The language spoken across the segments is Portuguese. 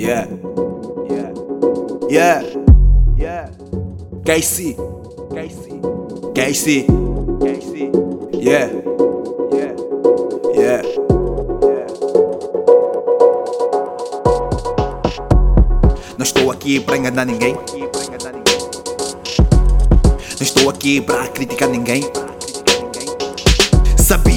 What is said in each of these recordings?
Yeah. Yeah. Yeah. Yeah. Casey. Casey. Casey. Casey. Yeah. Yeah. Yeah. Não estou aqui para enganar ninguém. Não estou aqui para criticar ninguém.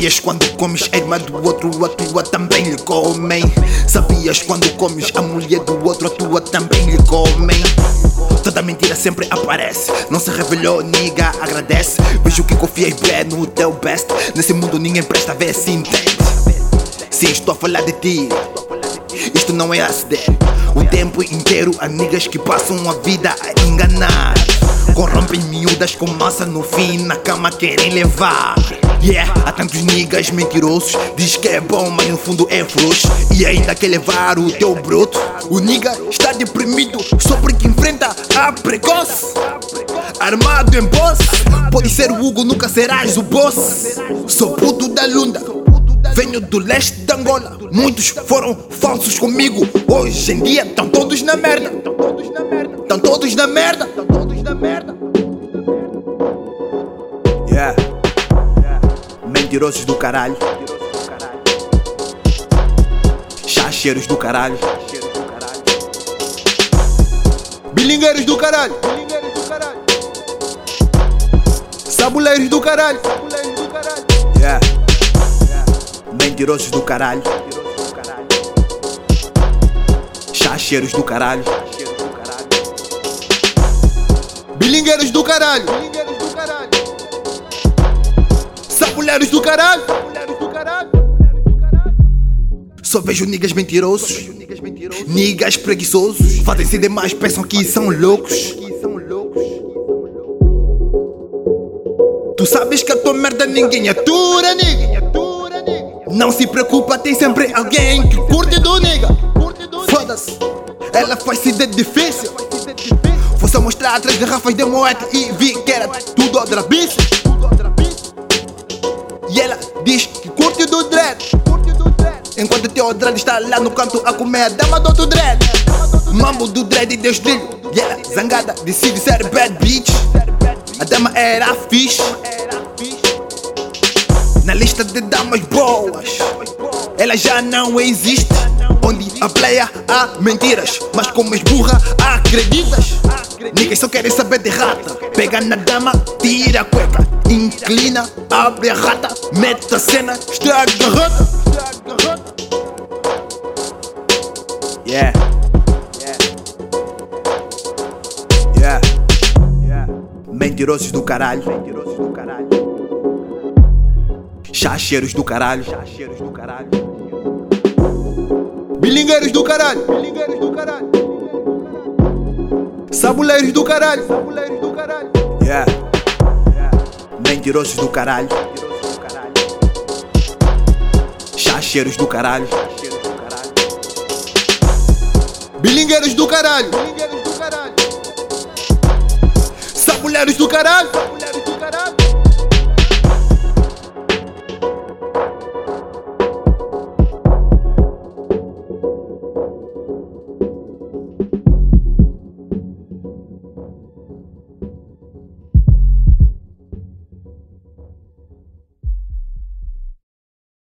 Sabias quando comes a irmã do outro, a tua também lhe comem. Sabias quando comes a mulher do outro, a tua também lhe comem. Toda mentira sempre aparece. Não se revelou, niga, agradece. Vejo que confiei bem no teu best. Nesse mundo ninguém presta, vê se entende. Sim, estou a falar de ti. Isto não é acidente. O tempo inteiro há niggas que passam a vida a enganar. Corrompem miúdas com massa no fim, na cama querem levar. Yeah, há tantos niggas mentirosos. Diz que é bom, mas no fundo é frouxo. E ainda quer levar o teu broto. O nigga está deprimido só porque enfrenta a precoce. Armado em boss. Pode ser o Hugo, nunca serás o boss. Sou puto da lunda. Venho do leste de Angola. Muitos foram falsos comigo. Hoje em dia estão todos na merda. Estão todos na merda. Estão todos na merda. Yeah. Mentirosos do caralho. Chacheiros do caralho. Bilingueiros do caralho. Sabuleiros do caralho. Yeah. Mentirosos do caralho. Chacheiros do caralho. Bilingueiros do caralho. Sabuleiros do caralho. Só vejo niggas mentirosos. Niggas preguiçosos. Fazem-se demais, pensam que são loucos. Tu sabes que a tua merda ninguém atura, nigga. Não se preocupa, tem sempre alguém que curte do nigga. Foda-se, ela faz-se de difícil. Vou só mostrar três garrafas de moeda e vi que era tudo outra bicha. E ela diz que curte do dread. Enquanto teu dread está lá no canto a comer a dama do outro dread. Mambo do dread e Deus dele. E ela zangada decide ser bad bitch. A dama era fixe. Na lista de damas boas, ela já não existe. Onde a player há mentiras, mas como és burra, acreditas. Niggas só querem saber de rata. Pega na dama, tira a cueca. Inclina, abre a rata, mete a cena, estraga a rota. Yeah. Yeah. Yeah. Mentirosos do caralho. Mentirosos do caralho. Chacheiros do caralho. Chacheiros do caralho. Bilingueiros do caralho. Sabuleiros do caralho. Yeah. Mentirosos do caralho. Chacheiros do caralho. Bilingueiros do caralho. Sabuleiros do caralho.